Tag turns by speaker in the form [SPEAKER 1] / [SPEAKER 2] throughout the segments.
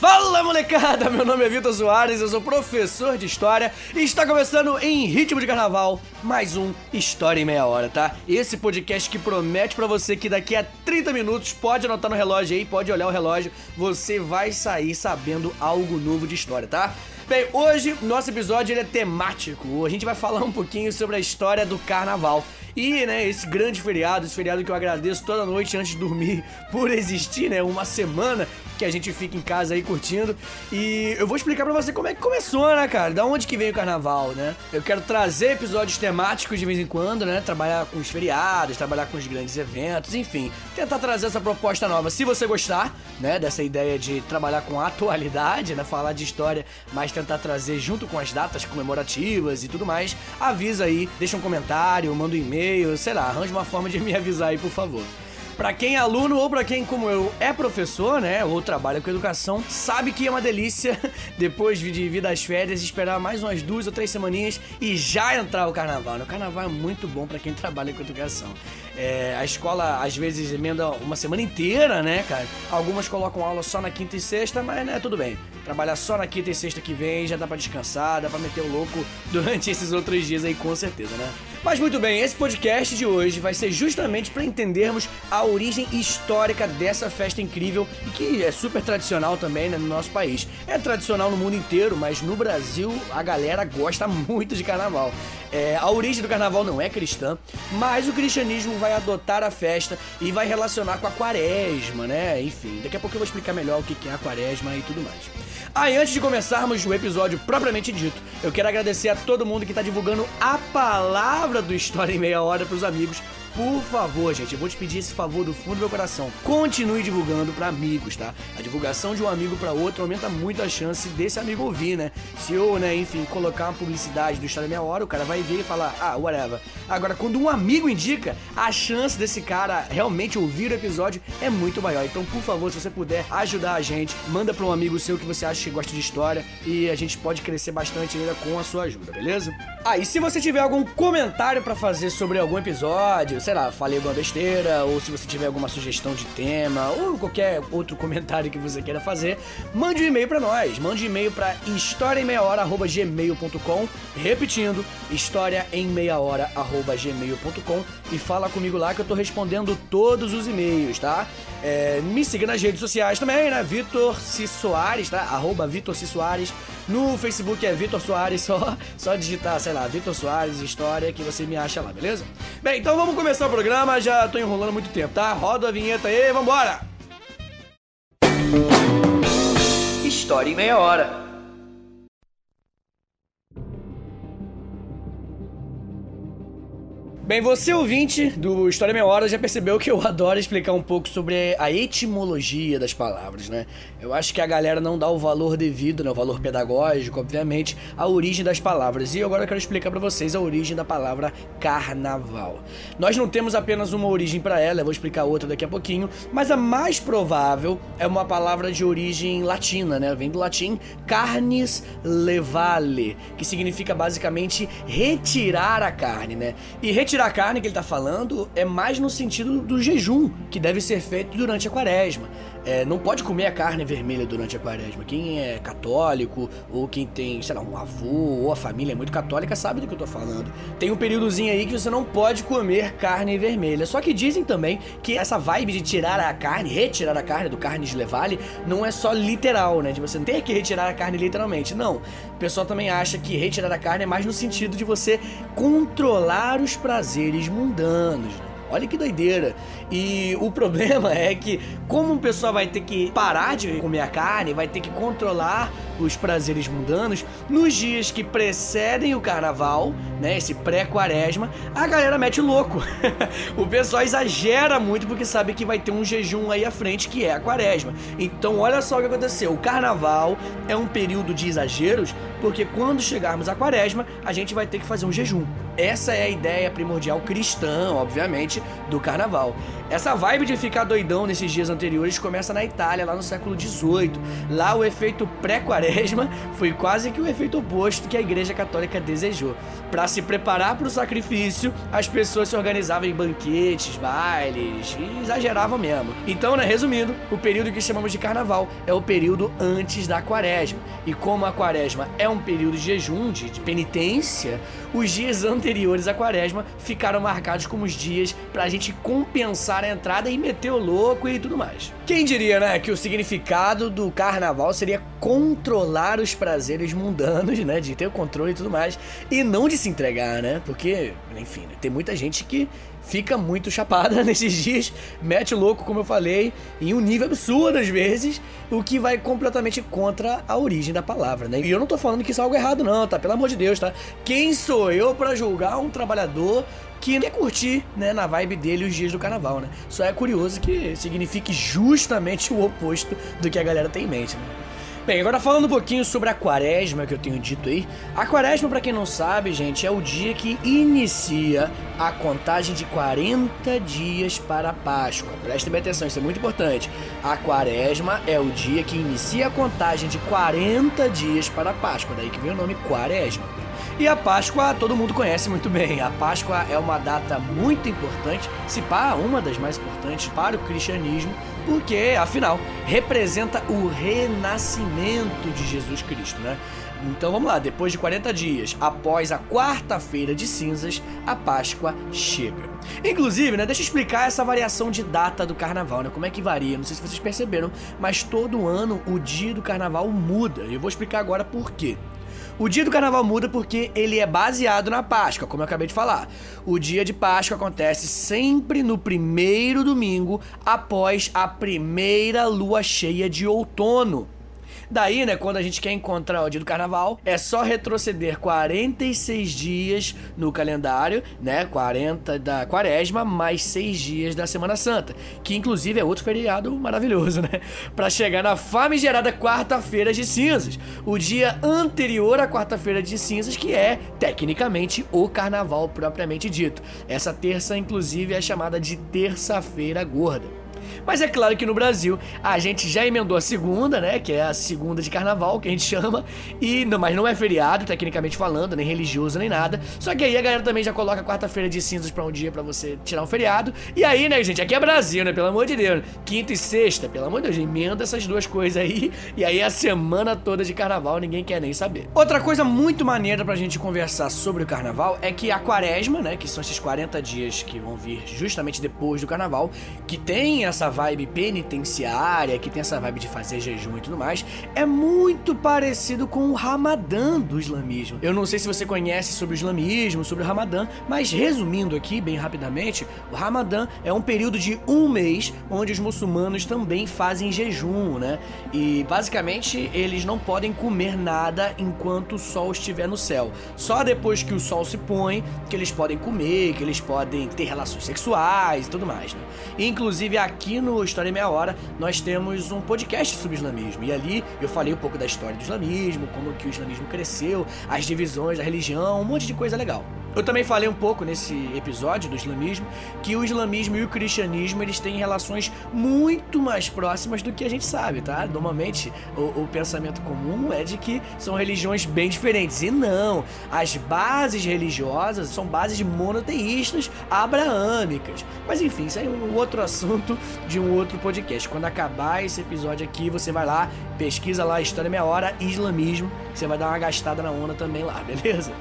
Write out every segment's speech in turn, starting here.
[SPEAKER 1] Fala molecada, meu nome é Vitor Soares, eu sou professor de História e está começando em ritmo de carnaval mais um História em Meia Hora, tá? Esse podcast que promete para você que daqui a 30 minutos, pode anotar no relógio aí, pode olhar o relógio, você vai sair sabendo algo novo de história, tá? Bem, hoje nosso episódio ele é temático, a gente vai falar um pouquinho sobre a história do carnaval. E, né, esse grande feriado, esse feriado que eu agradeço toda noite antes de dormir por existir, né, uma semana que a gente fica em casa aí curtindo. E eu vou explicar para você como é que começou, né, cara? Da onde que vem o carnaval, né? Eu quero trazer episódios temáticos de vez em quando, né? Trabalhar com os feriados, trabalhar com os grandes eventos, enfim, tentar trazer essa proposta nova. Se você gostar, né, dessa ideia de trabalhar com atualidade, né, falar de história, mas tentar trazer junto com as datas comemorativas e tudo mais, avisa aí, deixa um comentário, manda um e-mail, sei lá, arranja uma forma de me avisar aí, por favor. Para quem é aluno ou para quem, como eu, é professor, né, ou trabalha com educação, sabe que é uma delícia depois de vir das férias esperar mais umas duas ou três semaninhas e já entrar o carnaval. Né? O carnaval é muito bom para quem trabalha com educação. É, a escola às vezes emenda uma semana inteira, né, cara? Algumas colocam aula só na quinta e sexta, mas né, tudo bem. Trabalhar só na quinta e sexta que vem já dá pra descansar, dá pra meter o louco durante esses outros dias aí, com certeza, né? Mas muito bem, esse podcast de hoje vai ser justamente para entendermos a origem histórica dessa festa incrível e que é super tradicional também né, no nosso país. É tradicional no mundo inteiro, mas no Brasil a galera gosta muito de carnaval. É, a origem do carnaval não é cristã, mas o cristianismo vai adotar a festa e vai relacionar com a quaresma, né? Enfim, daqui a pouco eu vou explicar melhor o que é a quaresma e tudo mais. Aí, ah, antes de começarmos o episódio propriamente dito, eu quero agradecer a todo mundo que está divulgando a palavra do História em Meia Hora para os amigos por favor, gente, eu vou te pedir esse favor do fundo do meu coração. Continue divulgando para amigos, tá? A divulgação de um amigo para outro aumenta muito a chance desse amigo ouvir, né? Se eu, né, enfim, colocar uma publicidade do História Meia Hora, o cara vai ver e falar, ah, whatever. Agora, quando um amigo indica, a chance desse cara realmente ouvir o episódio é muito maior. Então, por favor, se você puder ajudar a gente, manda para um amigo seu que você acha que gosta de história e a gente pode crescer bastante ainda com a sua ajuda, beleza? Ah, e se você tiver algum comentário para fazer sobre algum episódio, sei lá, falei alguma besteira, ou se você tiver alguma sugestão de tema, ou qualquer outro comentário que você queira fazer, mande um e-mail para nós. Mande um e-mail para historiaemmeiahora.gmail.com Repetindo, historiaemmeiahora.gmail.com e fala comigo lá que eu tô respondendo todos os e-mails, tá? É, me siga nas redes sociais também, né? Vitor C. Soares, tá? Arroba Vitor C. Soares. No Facebook é Vitor Soares, só, só digitar, sei lá, Vitor Soares História que você me acha lá, beleza? Bem, então vamos começar o programa, já tô enrolando muito tempo, tá? Roda a vinheta aí, vambora! História em meia hora. Bem, você ouvinte do História Meia Hora já percebeu que eu adoro explicar um pouco sobre a etimologia das palavras, né? Eu acho que a galera não dá o valor devido, né, o valor pedagógico, obviamente, à origem das palavras. E agora eu quero explicar para vocês a origem da palavra carnaval. Nós não temos apenas uma origem para ela, eu vou explicar outra daqui a pouquinho, mas a mais provável é uma palavra de origem latina, né? Vem do latim carnis levale, que significa basicamente retirar a carne, né? E retirar tirar a carne que ele está falando é mais no sentido do jejum, que deve ser feito durante a quaresma. É, não pode comer a carne vermelha durante a quaresma. Quem é católico, ou quem tem, sei lá, um avô, ou a família é muito católica, sabe do que eu tô falando. Tem um períodozinho aí que você não pode comer carne vermelha. Só que dizem também que essa vibe de tirar a carne, retirar a carne do carne levale, não é só literal, né? De você ter que retirar a carne literalmente. Não. O pessoal também acha que retirar a carne é mais no sentido de você controlar os prazeres mundanos, né? Olha que doideira. E o problema é que, como o pessoal vai ter que parar de comer a carne, vai ter que controlar os prazeres mundanos, nos dias que precedem o carnaval, né, esse pré-quaresma, a galera mete louco. o pessoal exagera muito porque sabe que vai ter um jejum aí à frente que é a quaresma. Então, olha só o que aconteceu. O carnaval é um período de exageros, porque quando chegarmos à quaresma, a gente vai ter que fazer um jejum. Essa é a ideia primordial cristã, obviamente, do carnaval. Essa vibe de ficar doidão nesses dias anteriores começa na Itália, lá no século XVIII. Lá o efeito pré-quaresma foi quase que o efeito oposto que a Igreja Católica desejou. Para se preparar para o sacrifício, as pessoas se organizavam em banquetes, bailes e exageravam mesmo. Então, né, resumindo, o período que chamamos de carnaval é o período antes da quaresma. E como a quaresma é um período de jejum, de, penitência, os dias anteriores à quaresma ficaram marcados como os dias para a gente compensar a entrada e meter o louco e tudo mais. Quem diria, né, que o significado do carnaval seria controlar os prazeres mundanos, né, de ter o controle e tudo mais, e não de se entregar, né? Porque, enfim, tem muita gente que fica muito chapada nesses dias, mete louco, como eu falei, em um nível absurdo às vezes, o que vai completamente contra a origem da palavra, né? E eu não tô falando que isso é algo errado não, tá? Pelo amor de Deus, tá? Quem sou eu para julgar um trabalhador que quer curtir, né, na vibe dele os dias do carnaval, né? Só é curioso que signifique justamente o oposto do que a galera tem em mente, né? Bem, agora falando um pouquinho sobre a quaresma que eu tenho dito aí. A quaresma, para quem não sabe, gente, é o dia que inicia a contagem de 40 dias para a Páscoa. Prestem bem atenção, isso é muito importante. A quaresma é o dia que inicia a contagem de 40 dias para a Páscoa, daí que vem o nome quaresma. E a Páscoa todo mundo conhece muito bem. A Páscoa é uma data muito importante, se pá, uma das mais importantes para o cristianismo, porque, afinal, representa o renascimento de Jesus Cristo, né? Então vamos lá, depois de 40 dias, após a quarta-feira de cinzas, a Páscoa chega. Inclusive, né, deixa eu explicar essa variação de data do carnaval, né? Como é que varia? Não sei se vocês perceberam, mas todo ano o dia do carnaval muda. E eu vou explicar agora por quê. O dia do carnaval muda porque ele é baseado na Páscoa, como eu acabei de falar. O dia de Páscoa acontece sempre no primeiro domingo após a primeira lua cheia de outono. Daí, né, quando a gente quer encontrar o dia do carnaval, é só retroceder 46 dias no calendário, né? 40 da quaresma, mais 6 dias da Semana Santa, que inclusive é outro feriado maravilhoso, né? Para chegar na famigerada quarta-feira de cinzas, o dia anterior à quarta-feira de cinzas, que é tecnicamente o carnaval propriamente dito. Essa terça, inclusive, é chamada de terça-feira gorda. Mas é claro que no Brasil a gente já emendou a segunda, né? Que é a segunda de carnaval, que a gente chama. E não, mas não é feriado, tecnicamente falando, nem religioso, nem nada. Só que aí a galera também já coloca quarta-feira de cinzas pra um dia para você tirar um feriado. E aí, né, gente? Aqui é Brasil, né? Pelo amor de Deus. Quinta e sexta, pelo amor de Deus, emenda essas duas coisas aí. E aí a semana toda de carnaval ninguém quer nem saber. Outra coisa muito maneira pra gente conversar sobre o carnaval é que a quaresma, né? Que são esses 40 dias que vão vir justamente depois do carnaval, que tem essa vibe penitenciária, que tem essa vibe de fazer jejum e tudo mais, é muito parecido com o Ramadã do islamismo. Eu não sei se você conhece sobre o islamismo, sobre o Ramadã, mas resumindo aqui bem rapidamente, o Ramadã é um período de um mês onde os muçulmanos também fazem jejum, né? E basicamente eles não podem comer nada enquanto o sol estiver no céu. Só depois que o sol se põe que eles podem comer, que eles podem ter relações sexuais e tudo mais, né? inclusive aqui no História em Meia Hora, nós temos um podcast sobre islamismo. E ali eu falei um pouco da história do islamismo, como que o islamismo cresceu, as divisões da religião, um monte de coisa legal. Eu também falei um pouco nesse episódio do islamismo que o islamismo e o cristianismo eles têm relações muito mais próximas do que a gente sabe, tá? Normalmente o, o, pensamento comum é de que são religiões bem diferentes e não. As bases religiosas são bases monoteístas abraâmicas. Mas enfim, isso é um outro assunto de um outro podcast. Quando acabar esse episódio aqui, você vai lá, pesquisa lá História Meia Hora Islamismo, você vai dar uma gastada na onda também lá, beleza?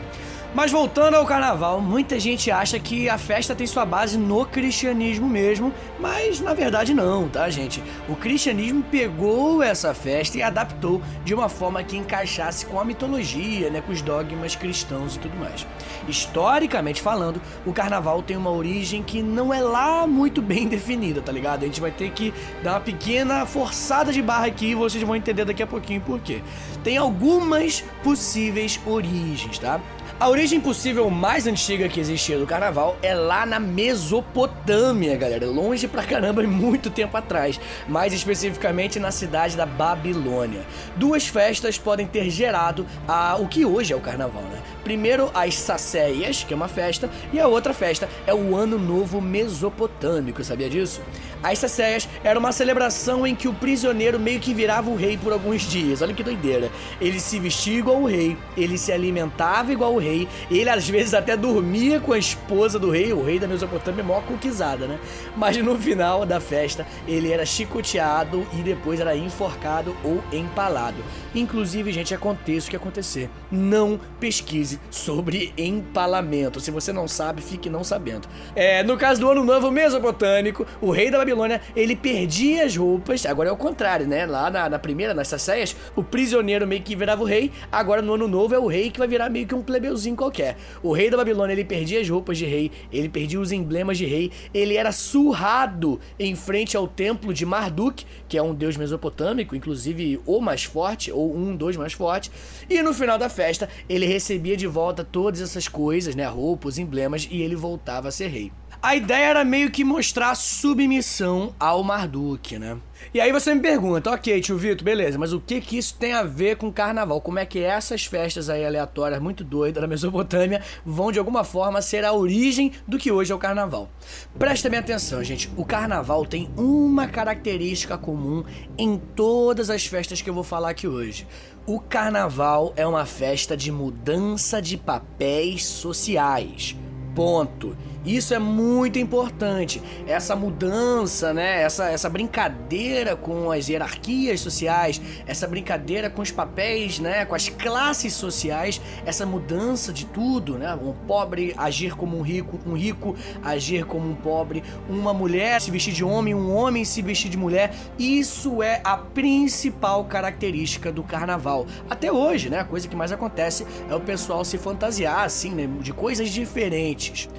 [SPEAKER 1] Mas voltando ao carnaval, muita gente acha que a festa tem sua base no cristianismo mesmo, mas na verdade não, tá, gente? O cristianismo pegou essa festa e adaptou de uma forma que encaixasse com a mitologia, né, com os dogmas cristãos e tudo mais. Historicamente falando, o carnaval tem uma origem que não é lá muito bem definida, tá ligado? A gente vai ter que dar uma pequena forçada de barra aqui e vocês vão entender daqui a pouquinho por quê. Tem algumas possíveis origens, tá? A origem possível mais antiga que existia do carnaval é lá na Mesopotâmia, galera. Longe pra caramba e muito tempo atrás. Mais especificamente na cidade da Babilônia. Duas festas podem ter gerado a, o que hoje é o carnaval, né? Primeiro, as Sacéias, que é uma festa, e a outra festa é o Ano Novo Mesopotâmico, sabia disso? As Sacéias era uma celebração em que o prisioneiro meio que virava o rei por alguns dias. Olha que doideira. Ele se vestia igual o rei, ele se alimentava igual o rei, ele às vezes até dormia com a esposa do rei, o rei da Mesopotâmia, mó conquisada, né? Mas no final da festa, ele era chicoteado e depois era enforcado ou empalado. Inclusive, gente, aconteça o que acontecer. Não pesquise sobre empalamento. Se você não sabe, fique não sabendo. É, no caso do Ano Novo Mesopotâmico, o rei da Babilônia, ele perdia as roupas, agora é o contrário, né? Lá na, na primeira, nas Sacéias, o prisioneiro meio que virava o rei, agora no ano novo é o rei que vai virar meio que um plebeuzinho qualquer. O rei da Babilônia, ele perdia as roupas de rei, ele perdia os emblemas de rei, ele era surrado em frente ao templo de Marduk, que é um deus mesopotâmico, inclusive o mais forte, ou um dos mais fortes, e no final da festa, ele recebia de volta todas essas coisas, né? Roupas, emblemas, e ele voltava a ser rei. A ideia era meio que mostrar submissão ao Marduk, né? E aí você me pergunta, ok, tio Vitor, beleza, mas o que que isso tem a ver com carnaval? Como é que essas festas aí aleatórias, muito doidas da Mesopotâmia, vão de alguma forma ser a origem do que hoje é o carnaval? Presta bem atenção, gente. O carnaval tem uma característica comum em todas as festas que eu vou falar aqui hoje. O carnaval é uma festa de mudança de papéis sociais. Ponto. Isso é muito importante. Essa mudança, né? Essa, essa brincadeira com as hierarquias sociais, essa brincadeira com os papéis, né? Com as classes sociais, essa mudança de tudo, né? Um pobre agir como um rico, um rico agir como um pobre, uma mulher se vestir de homem, um homem se vestir de mulher. Isso é a principal característica do carnaval. Até hoje, né? A coisa que mais acontece é o pessoal se fantasiar assim, né? De coisas diferentes.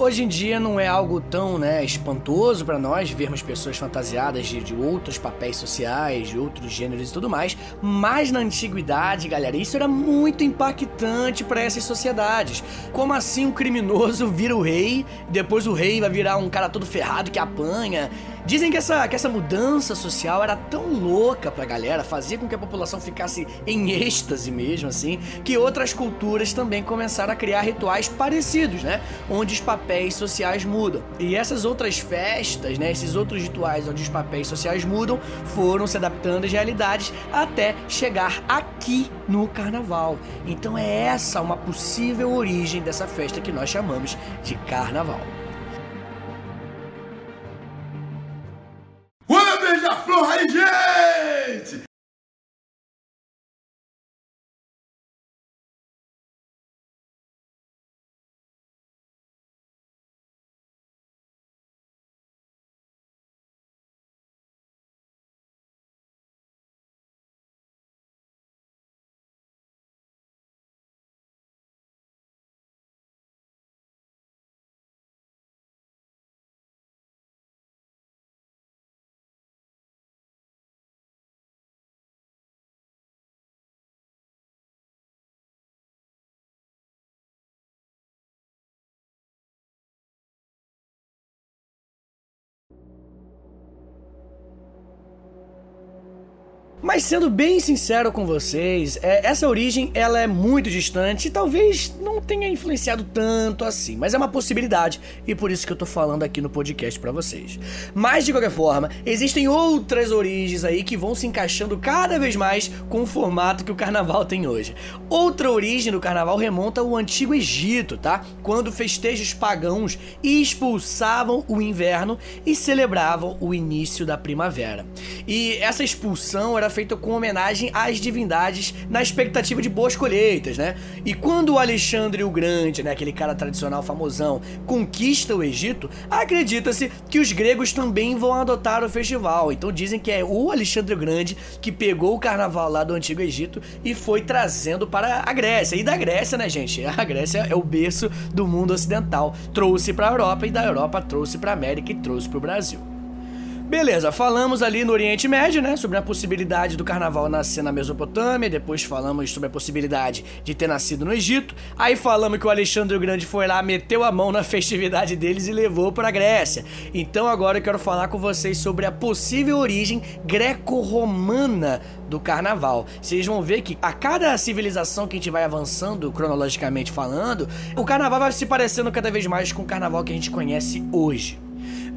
[SPEAKER 1] Hoje em dia não é algo tão né, espantoso para nós vermos pessoas fantasiadas de, de, outros papéis sociais, de outros gêneros e tudo mais, mas na antiguidade, galera, isso era muito impactante para essas sociedades. Como assim um criminoso vira o rei, depois o rei vai virar um cara todo ferrado que apanha? Dizem que essa, que essa mudança social era tão louca pra galera, fazia com que a população ficasse em êxtase mesmo, assim, que outras culturas também começaram a criar rituais parecidos, né? Onde os papéis sociais mudam. E essas outras festas, né? Esses outros rituais onde os papéis sociais mudam, foram se adaptando às realidades até chegar aqui no carnaval. Então é essa uma possível origem dessa festa que nós chamamos de carnaval. Mas sendo bem sincero com vocês, é, essa origem ela é muito distante e talvez não tenha influenciado tanto assim, mas é uma possibilidade e por isso que eu tô falando aqui no podcast para vocês. Mas de qualquer forma, existem outras origens aí que vão se encaixando cada vez mais com o formato que o carnaval tem hoje. Outra origem do carnaval remonta ao antigo Egito, tá? Quando festejos pagãos expulsavam o inverno e celebravam o início da primavera. E essa expulsão era feita com homenagem às divindades na expectativa de boas colheitas, né? E quando o Alexandre o Grande, né, aquele cara tradicional famosão, conquista o Egito, acredita-se que os gregos também vão adotar o festival. Então dizem que é o Alexandre o Grande que pegou o carnaval lá do antigo Egito e foi trazendo para a Grécia. E da Grécia, né, gente? A Grécia é o berço do mundo ocidental. Trouxe para a Europa e da Europa trouxe para a América e trouxe para o Brasil. Beleza, falamos ali no Oriente Médio, né, sobre a possibilidade do carnaval nascer na Mesopotâmia, depois falamos sobre a possibilidade de ter nascido no Egito, aí falamos que o Alexandre o Grande foi lá, meteu a mão na festividade deles e levou para a Grécia. Então agora eu quero falar com vocês sobre a possível origem greco-romana do carnaval. Vocês vão ver que a cada civilização que a gente vai avançando cronologicamente falando, o carnaval vai se parecendo cada vez mais com o carnaval que a gente conhece hoje.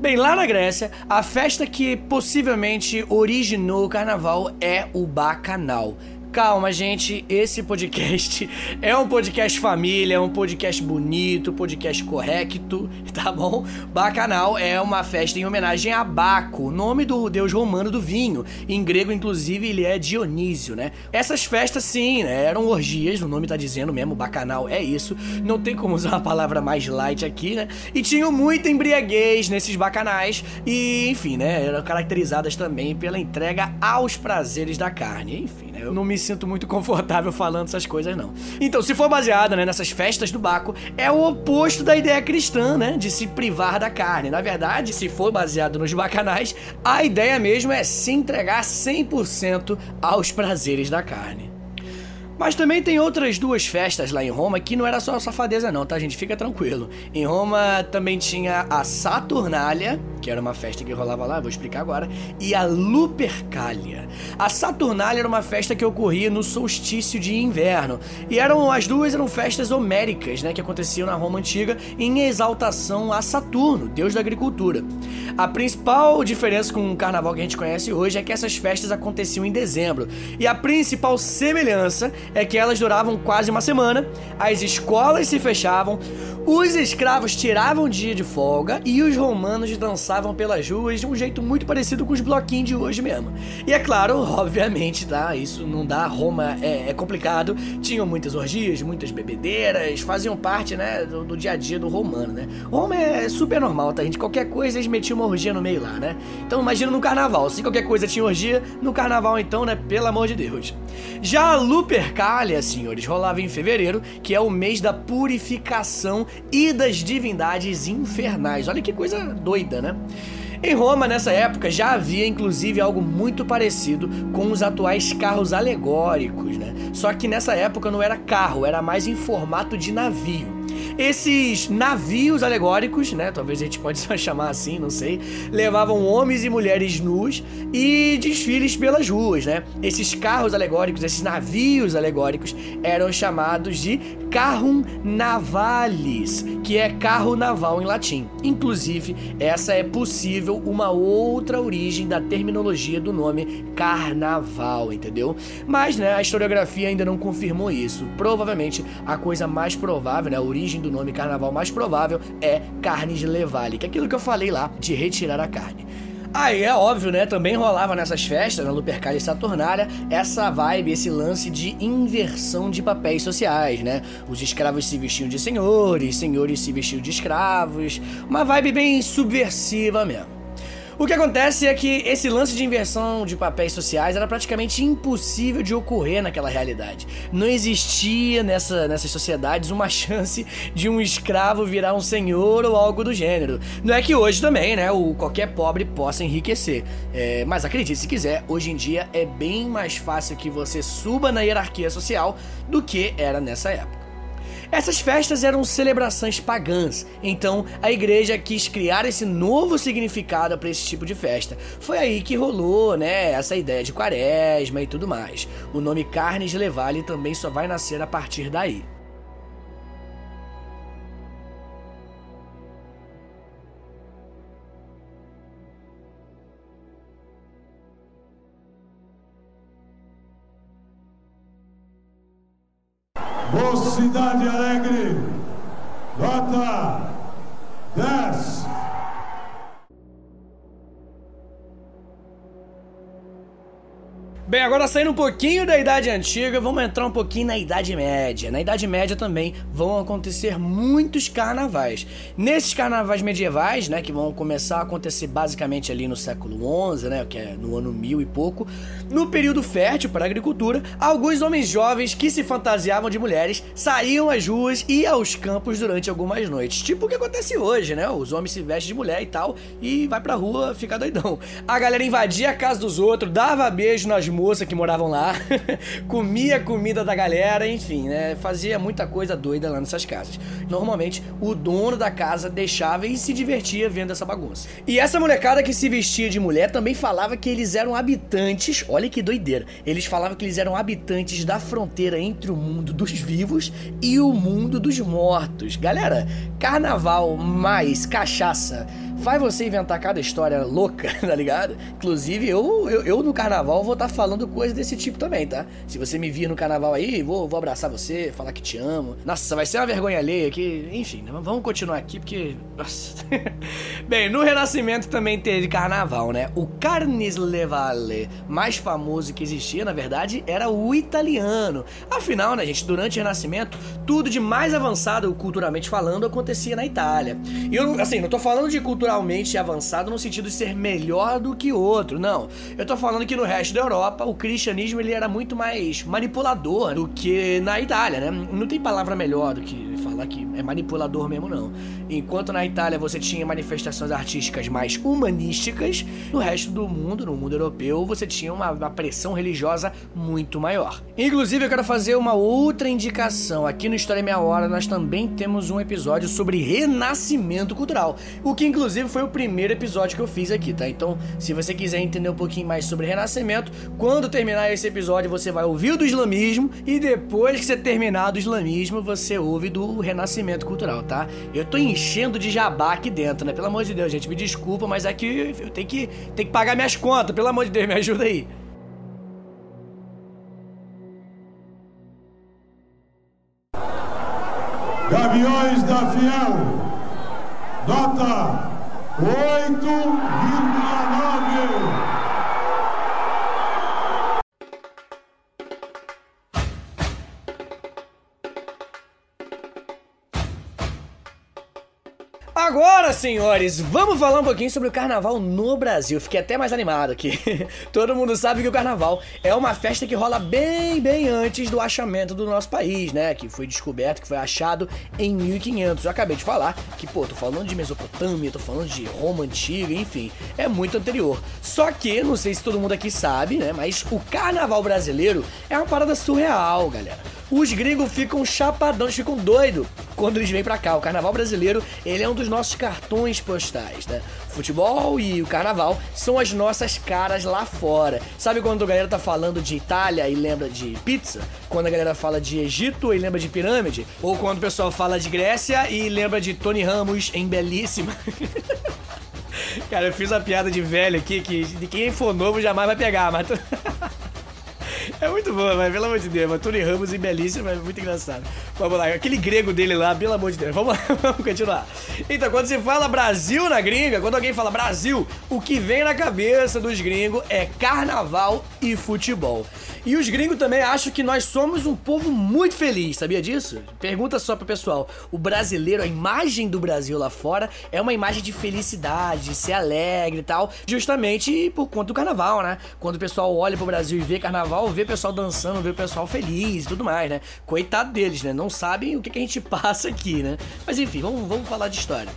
[SPEAKER 1] Bem, lá na Grécia, a festa que possivelmente originou o carnaval é o Bacanal. Calma, gente, esse podcast é um podcast família, é um podcast bonito, podcast correto, tá bom? Bacanal é uma festa em homenagem a Baco, nome do deus romano do vinho. Em grego, inclusive, ele é Dionísio, né? Essas festas, sim, né, eram orgias, o nome tá dizendo mesmo, Bacanal é isso. Não tem como usar uma palavra mais light aqui, né? E tinham muita embriaguez nesses bacanais e, enfim, né, eram caracterizadas também pela entrega aos prazeres da carne, enfim. Eu não me sinto muito confortável falando essas coisas, não. Então, se for baseada né, nessas festas do Baco, é o oposto da ideia cristã, né? De se privar da carne. Na verdade, se for baseado nos bacanais, a ideia mesmo é se entregar 100% aos prazeres da carne. Mas também tem outras duas festas lá em Roma que não era só safadeza não, tá gente? Fica tranquilo. Em Roma também tinha a Saturnália, que era uma festa que rolava lá, vou explicar agora, e a Lupercalia. A Saturnália era uma festa que ocorria no solstício de inverno, e eram as duas eram festas homéricas, né, que aconteciam na Roma antiga em exaltação a Saturno, deus da agricultura. A principal diferença com o carnaval que a gente conhece hoje é que essas festas aconteciam em dezembro, e a principal semelhança é que elas duravam quase uma semana, as escolas se fechavam, os escravos tiravam dia de folga e os romanos dançavam pelas ruas de um jeito muito parecido com os bloquinhos de hoje mesmo. E é claro, obviamente, tá? Isso não dá. Roma é, é complicado. Tinham muitas orgias, muitas bebedeiras, faziam parte, né, do, do, dia a dia do romano, né? Roma é super normal, tá, gente? Qualquer coisa eles metiam uma orgia no meio lá, né? Então imagina no carnaval. Se qualquer coisa tinha orgia, no carnaval então, né? Pelo amor de Deus. Já a Lupercalia, senhores, rolava em fevereiro, que é o mês da purificação e das divindades infernais. Olha que coisa doida, né? Em Roma, nessa época, já havia inclusive algo muito parecido com os atuais carros alegóricos, né? Só que nessa época não era carro, era mais em formato de navio. Esses navios alegóricos, né? Talvez a gente pode chamar assim, não sei. Levavam homens e mulheres nus e desfiles pelas ruas, né? Esses carros alegóricos, esses navios alegóricos eram chamados de carrum navalis, que é carro naval em latim. Inclusive, essa é possível uma outra origem da terminologia do nome carnaval, entendeu? Mas, né, a historiografia ainda não confirmou isso. Provavelmente a coisa mais provável, né, a origem do nome carnaval mais provável é carne de levale, que é aquilo que eu falei lá de retirar a carne. Aí é óbvio, né? Também rolava nessas festas, na Lupercalia e Saturnália, essa vibe, esse lance de inversão de papéis sociais, né? Os escravos se vestiam de senhores, senhores se vestiam de escravos, uma vibe bem subversiva mesmo. O que acontece é que esse lance de inversão de papéis sociais era praticamente impossível de ocorrer naquela realidade. Não existia nessa, nessas sociedades uma chance de um escravo virar um senhor ou algo do gênero. Não é que hoje também, né, o qualquer pobre possa enriquecer. É, mas acredite se quiser, hoje em dia é bem mais fácil que você suba na hierarquia social do que era nessa época. Essas festas eram celebrações pagãs, então a igreja quis criar esse novo significado para esse tipo de festa. Foi aí que rolou, né, essa ideia de quaresma e tudo mais. O nome Carnes Levale também só vai nascer a partir daí. Bem, agora saindo um pouquinho da Idade Antiga, vamos entrar um pouquinho na Idade Média. Na Idade Média também vão acontecer muitos carnavais. Nesses carnavais medievais, né, que vão começar a acontecer basicamente ali no século XI, né, que é no ano mil e pouco, no período fértil para a agricultura, alguns homens jovens que se fantasiavam de mulheres saíam às ruas e aos campos durante algumas noites. Tipo o que acontece hoje, né? Os homens se vestem de mulher e tal e vai pra rua ficar doidão. A galera invadia a casa dos outros, dava beijo nas moças que moravam lá, comia a comida da galera, enfim, né? Fazia muita coisa doida lá nessas casas. Normalmente, o dono da casa deixava e se divertia vendo essa bagunça. E essa molecada que se vestia de mulher também falava que eles eram habitantes, olha que doideira, eles falavam que eles eram habitantes da fronteira entre o mundo dos vivos e o mundo dos mortos. Galera, carnaval mais cachaça faz você inventar cada história louca, tá ligado? Inclusive, eu, eu, eu no carnaval vou estar tá falando coisas desse tipo também, tá? Se você me vir no carnaval aí, vou, vou abraçar você, falar que te amo. Nossa, vai ser uma vergonha alheia aqui. Enfim, né? vamos continuar aqui porque. Nossa. Bem, no Renascimento também teve carnaval, né? O Carneslevale mais famoso que existia, na verdade, era o italiano. Afinal, né, gente, durante o Renascimento, tudo de mais avançado culturalmente falando acontecia na Itália. E eu, assim, não tô falando de cultura culturalmente avançado no sentido de ser melhor do que outro, não. Eu tô falando que no resto da Europa o cristianismo ele era muito mais manipulador do que na Itália, né? Não tem palavra melhor do que falar que é manipulador mesmo, não. Enquanto na Itália você tinha manifestações artísticas mais humanísticas, no resto do mundo, no mundo europeu, você tinha uma, uma pressão religiosa muito maior. Inclusive, eu quero fazer uma outra indicação. Aqui no História Meia Hora nós também temos um episódio sobre renascimento cultural, o que inclusive foi o primeiro episódio que eu fiz aqui, tá? Então, se você quiser entender um pouquinho mais sobre renascimento, quando terminar esse episódio você vai ouvir do islamismo e depois que você terminar do islamismo, você ouve do renascimento cultural, tá? Eu tô enchendo de jabá aqui dentro, né? Pelo amor de Deus, gente, me desculpa, mas aqui eu tenho que, tenho que pagar minhas contas, pelo amor de Deus, me ajuda aí.
[SPEAKER 2] Gaviões da Fiel, nota 8,9.
[SPEAKER 1] Senhores, vamos falar um pouquinho sobre o carnaval no Brasil. Fiquei até mais animado aqui. Todo mundo sabe que o carnaval é uma festa que rola bem, bem antes do achamento do nosso país, né? Que foi descoberto, que foi achado em 1500. Eu acabei de falar que, pô, tô falando de Mesopotâmia, tô falando de Roma antiga, enfim, é muito anterior. Só que, não sei se todo mundo aqui sabe, né? Mas o carnaval brasileiro é uma parada surreal, galera os gringos ficam chapadões, ficam doidos quando eles vêm pra cá. O carnaval brasileiro, ele é um dos nossos cartões postais, né? Futebol e o carnaval são as nossas caras lá fora. Sabe quando a galera tá falando de Itália e lembra de pizza? Quando a galera fala de Egito e lembra de pirâmide? Ou quando o pessoal fala de Grécia e lembra de Tony Ramos em Belíssima? Cara, eu fiz uma piada de velho aqui que de quem for novo jamais vai pegar, mas. É muito bom, mas pelo amor de Deus. Tony Ramos e belíssimo, é muito engraçado. Vamos lá, aquele grego dele lá, pelo amor de Deus. Vamos, vamos continuar. Então, quando se fala Brasil na gringa, quando alguém fala Brasil, o que vem na cabeça dos gringos é carnaval e futebol. E os gringos também acham que nós somos um povo muito feliz, sabia disso? Pergunta só pro pessoal. O brasileiro, a imagem do Brasil lá fora é uma imagem de felicidade, de ser alegre e tal, justamente por conta do carnaval, né? Quando o pessoal olha pro Brasil e vê carnaval, vê pessoal dançando, vê o pessoal feliz e tudo mais, né? Coitado deles, né? Não sabem o que, que a gente passa aqui, né? Mas enfim, vamos, vamos falar de história.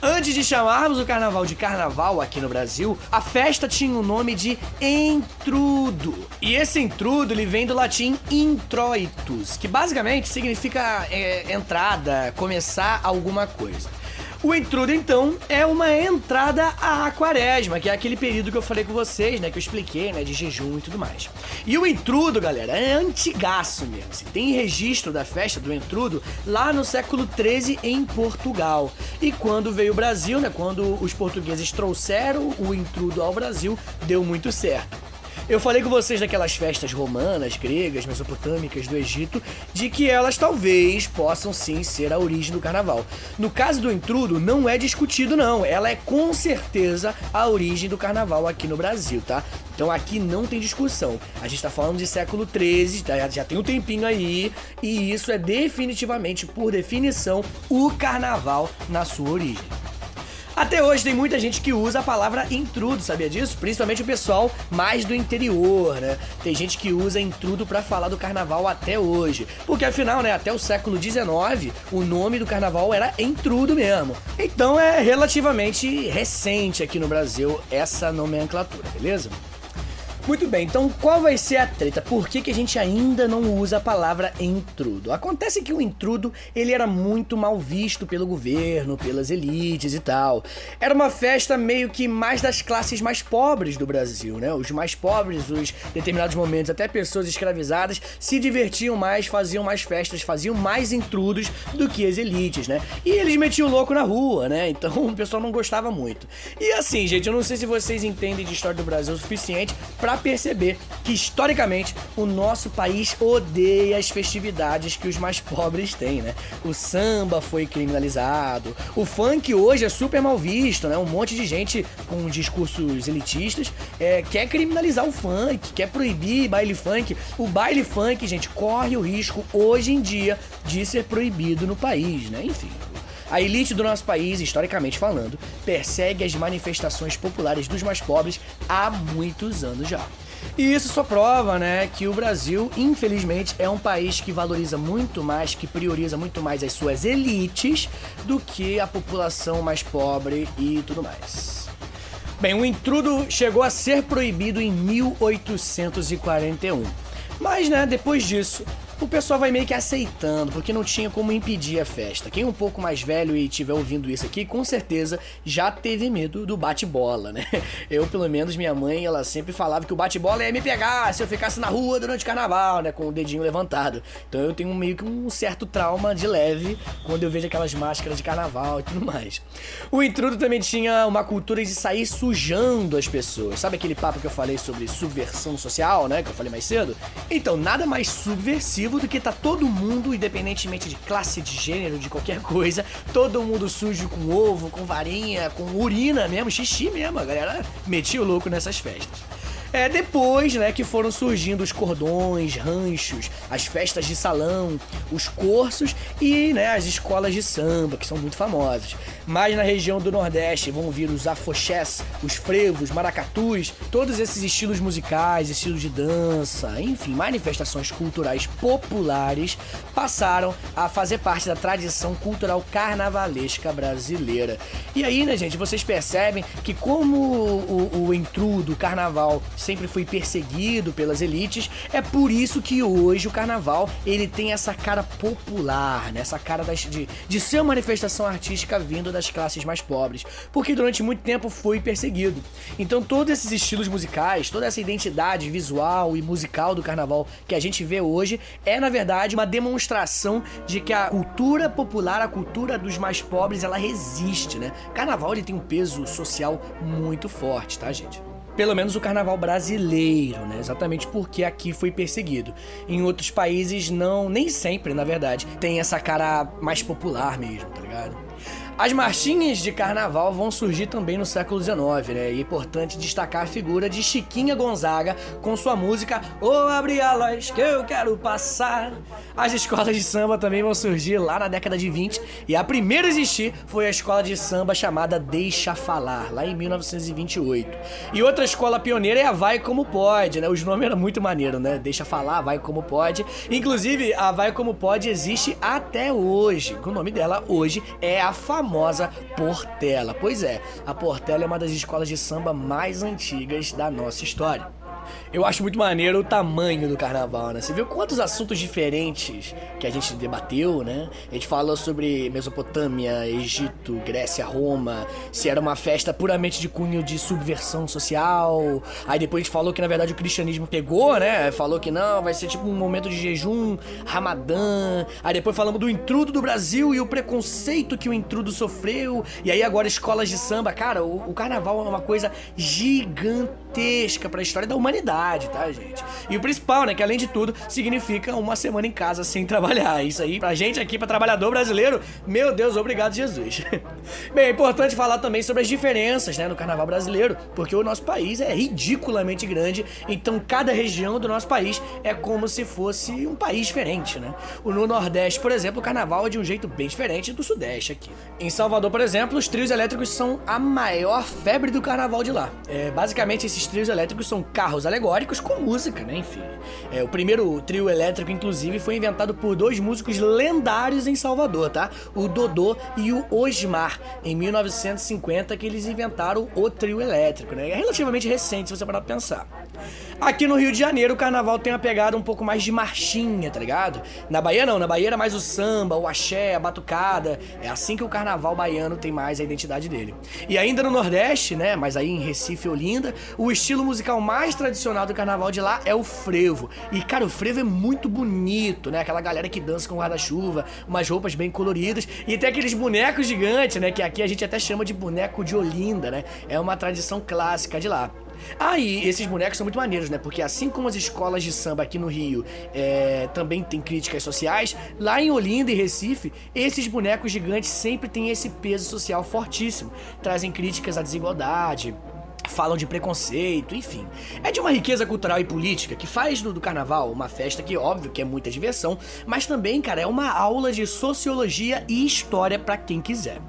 [SPEAKER 1] Antes de chamarmos o carnaval de carnaval aqui no Brasil, a festa tinha o nome de entrudo. E esse entrudo ele vem do latim introitus, que basicamente significa é, entrada, começar alguma coisa. O intrudo, então, é uma entrada à quaresma, que é aquele período que eu falei com vocês, né? Que eu expliquei, né? De jejum e tudo mais. E o intrudo, galera, é antigaço mesmo. Assim, tem registro da festa do intrudo lá no século 13 em Portugal. E quando veio o Brasil, né? Quando os portugueses trouxeram o intrudo ao Brasil, deu muito certo. Eu falei com vocês daquelas festas romanas, gregas, mesopotâmicas do Egito, de que elas talvez possam sim ser a origem do carnaval. No caso do intrudo, não é discutido não, ela é com certeza a origem do carnaval aqui no Brasil, tá? Então aqui não tem discussão. A gente tá falando de século 13, tá? já tem um tempinho aí, e isso é definitivamente, por definição, o carnaval na sua origem. Até hoje tem muita gente que usa a palavra intrudo, sabia disso? Principalmente o pessoal mais do interior, né? Tem gente que usa intrudo para falar do carnaval até hoje. Porque afinal, né, até o século XIX, o nome do carnaval era intrudo mesmo. Então é relativamente recente aqui no Brasil essa nomenclatura, beleza? Muito bem, então qual vai ser a treta? Por que, que a gente ainda não usa a palavra intrudo? Acontece que o intrudo ele era muito mal visto pelo governo, pelas elites e tal. Era uma festa meio que mais das classes mais pobres do Brasil, né? Os mais pobres, os determinados momentos, até pessoas escravizadas, se divertiam mais, faziam mais festas, faziam mais intrudos do que as elites, né? E eles metiam o louco na rua, né? Então o pessoal não gostava muito. E assim, gente, eu não sei se vocês entendem de história do Brasil o suficiente para perceber que historicamente o nosso país odeia as festividades que os mais pobres têm, né? O samba foi criminalizado, o funk hoje é super mal visto, né? Um monte de gente com discursos elitistas é, quer criminalizar o funk, quer proibir baile funk. O baile funk, gente, corre o risco hoje em dia de ser proibido no país, né? Enfim, a elite do nosso país, historicamente falando, persegue as manifestações populares dos mais pobres há muitos anos já. E isso só prova, né, que o Brasil, infelizmente, é um país que valoriza muito mais, que prioriza muito mais as suas elites do que a população mais pobre e tudo mais. Bem, o intrudo chegou a ser proibido em 1841. Mas, né, depois disso, o pessoal vai meio que aceitando, porque não tinha como impedir a festa. Quem é um pouco mais velho e estiver ouvindo isso aqui, com certeza já teve medo do bate-bola, né? Eu, pelo menos, minha mãe, ela sempre falava que o bate-bola ia me pegar se eu ficasse na rua durante o carnaval, né? Com o dedinho levantado. Então eu tenho meio que um certo trauma de leve quando eu vejo aquelas máscaras de carnaval e tudo mais. O intrudo também tinha uma cultura de sair sujando as pessoas. Sabe aquele papo que eu falei sobre subversão social, né? Que eu falei mais cedo? Então, nada mais subversivo do que tá todo mundo, independentemente de classe, de gênero, de qualquer coisa, todo mundo sujo com ovo, com varinha, com urina mesmo, xixi mesmo. A galera metia o louco nessas festas. É depois, né, que foram surgindo os cordões, ranchos, as festas de salão, os cursos e, né, as escolas de samba, que são muito famosas. Mas na região do Nordeste vão vir os afoxés, os frevos, maracatus, todos esses estilos musicais, estilos de dança, enfim, manifestações culturais populares passaram a fazer parte da tradição cultural carnavalesca brasileira. E aí, né, gente, vocês percebem que como o, o, o intrudo, o carnaval, sempre foi perseguido pelas elites, é por isso que hoje o carnaval ele tem essa cara popular, né? essa cara das, de, de ser uma manifestação artística vindo das classes mais pobres, porque durante muito tempo foi perseguido. Então todos esses estilos musicais, toda essa identidade visual e musical do carnaval que a gente vê hoje é na verdade uma demonstração de que a cultura popular, a cultura dos mais pobres, ela resiste, né? Carnaval ele tem um peso social muito forte, tá, gente? Pelo menos o carnaval brasileiro, né? Exatamente porque aqui foi perseguido. Em outros países não, nem sempre, na verdade, tem essa cara mais popular mesmo, tá ligado? As marchinhas de carnaval vão surgir também no século XIX, né? E é importante destacar a figura de Chiquinha Gonzaga com sua música Ô oh, abre a luz que eu quero passar. As escolas de samba também vão surgir lá na década de 20 e a primeira a existir foi a escola de samba chamada Deixa Falar, lá em 1928. E outra escola pioneira é a Vai Como Pode, né? Os nomes eram muito maneiro, né? Deixa Falar, Vai Como Pode. Inclusive, a Vai Como Pode existe até hoje. O nome dela hoje é a famosa famosa Portela. Pois é, a Portela é uma das escolas de samba mais antigas da nossa história. Eu acho muito maneiro o tamanho do carnaval, né? Você viu quantos assuntos diferentes que a gente debateu, né? A gente falou sobre Mesopotâmia, Egito, Grécia, Roma, se era uma festa puramente de cunho de subversão social. Aí depois a gente falou que na verdade o cristianismo pegou, né? Falou que não, vai ser tipo um momento de jejum, ramadã. Aí depois falamos do intrudo do Brasil e o preconceito que o intrudo sofreu. E aí agora escolas de samba. Cara, o, o carnaval é uma coisa gigantesca gigantesca para a história da humanidade, tá, gente? E o principal, né, que além de tudo, significa uma semana em casa sem trabalhar. Isso aí, pra gente aqui, pra trabalhador brasileiro, meu Deus, obrigado, Jesus. Bem, é importante falar também sobre as diferenças, né, no carnaval brasileiro, porque o nosso país é ridiculamente grande, então cada região do nosso país é como se fosse um país diferente, né? No Nordeste, por exemplo, o carnaval é de um jeito bem diferente do Sudeste aqui. Em Salvador, por exemplo, os trios elétricos são a maior febre do carnaval de lá. É, basicamente, esses trios elétricos são carros alegóricos com música, né? Enfim. É, o primeiro trio elétrico, inclusive, foi inventado por dois músicos lendários em Salvador, tá? O Dodô e o Osmar, em 1950, que eles inventaram o trio elétrico, né? É relativamente recente, se você parar pra pensar. Aqui no Rio de Janeiro, o carnaval tem uma pegada um pouco mais de marchinha, tá ligado? Na Bahia não, na Bahia era mais o samba, o axé, a batucada. É assim que o carnaval baiano tem mais a identidade dele. E ainda no Nordeste, né, mas aí em Recife e Olinda, o estilo musical mais tradicional do carnaval de lá é o frevo. E cara, o frevo é muito bonito, né? Aquela galera que dança com guarda-chuva, umas roupas bem coloridas e tem aqueles bonecos gigantes, né, que aqui a gente até chama de boneco de Olinda, né? É uma tradição clássica de lá. Ah, e esses bonecos são muito maneiros, né? Porque assim como as escolas de samba aqui no Rio é, também tem críticas sociais, lá em Olinda e Recife, esses bonecos gigantes sempre têm esse peso social fortíssimo. Trazem críticas à desigualdade, falam de preconceito, enfim. É de uma riqueza cultural e política que faz do, do, carnaval uma festa que, óbvio, que é muita diversão, mas também, cara, é uma aula de sociologia e história para quem quiser.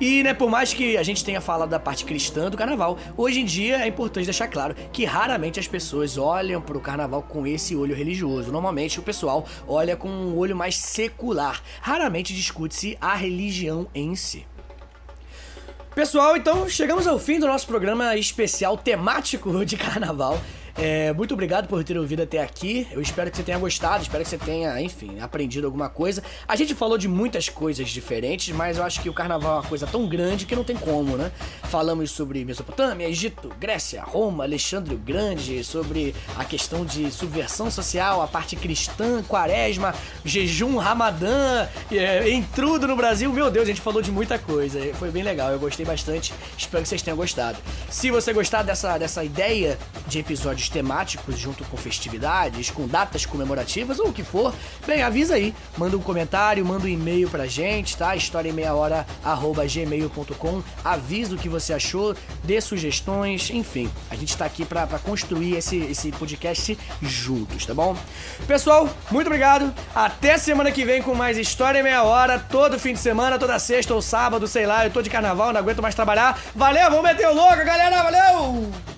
[SPEAKER 1] E, né, por mais que a gente tenha falado da parte cristã do carnaval, hoje em dia é importante deixar claro que raramente as pessoas olham pro carnaval com esse olho religioso. Normalmente o pessoal olha com um olho mais secular. Raramente discute-se a religião em si. Pessoal, então chegamos ao fim do nosso programa especial temático de carnaval. É, muito obrigado por ter ouvido até aqui. Eu espero que você tenha gostado, espero que você tenha, enfim, aprendido alguma coisa. A gente falou de muitas coisas diferentes, mas eu acho que o carnaval é uma coisa tão grande que não tem como, né? Falamos sobre Mesopotâmia, Egito, Grécia, Roma, Alexandre o Grande, sobre a questão de subversão social, a parte cristã, quaresma, jejum, ramadã, é, intrudo no Brasil. Meu Deus, a gente falou de muita coisa. Foi bem legal, eu gostei bastante. Espero que vocês tenham gostado. Se você gostar dessa, dessa ideia de episódios temáticos junto com festividades, com datas comemorativas ou o que for, bem, avisa aí. Manda um comentário, manda um e-mail pra gente, tá? História em meia hora, arroba gmail.com. Avisa o que você achou, dê sugestões, enfim. A gente tá aqui pra, pra construir esse, esse podcast juntos, tá bom? Pessoal, muito obrigado. Até semana que vem com mais História em Meia Hora, todo fim de semana, toda sexta ou sábado, sei lá. Eu tô de carnaval, não aguento mais trabalhar. Valeu, vamos meter o louco, galera. Valeu!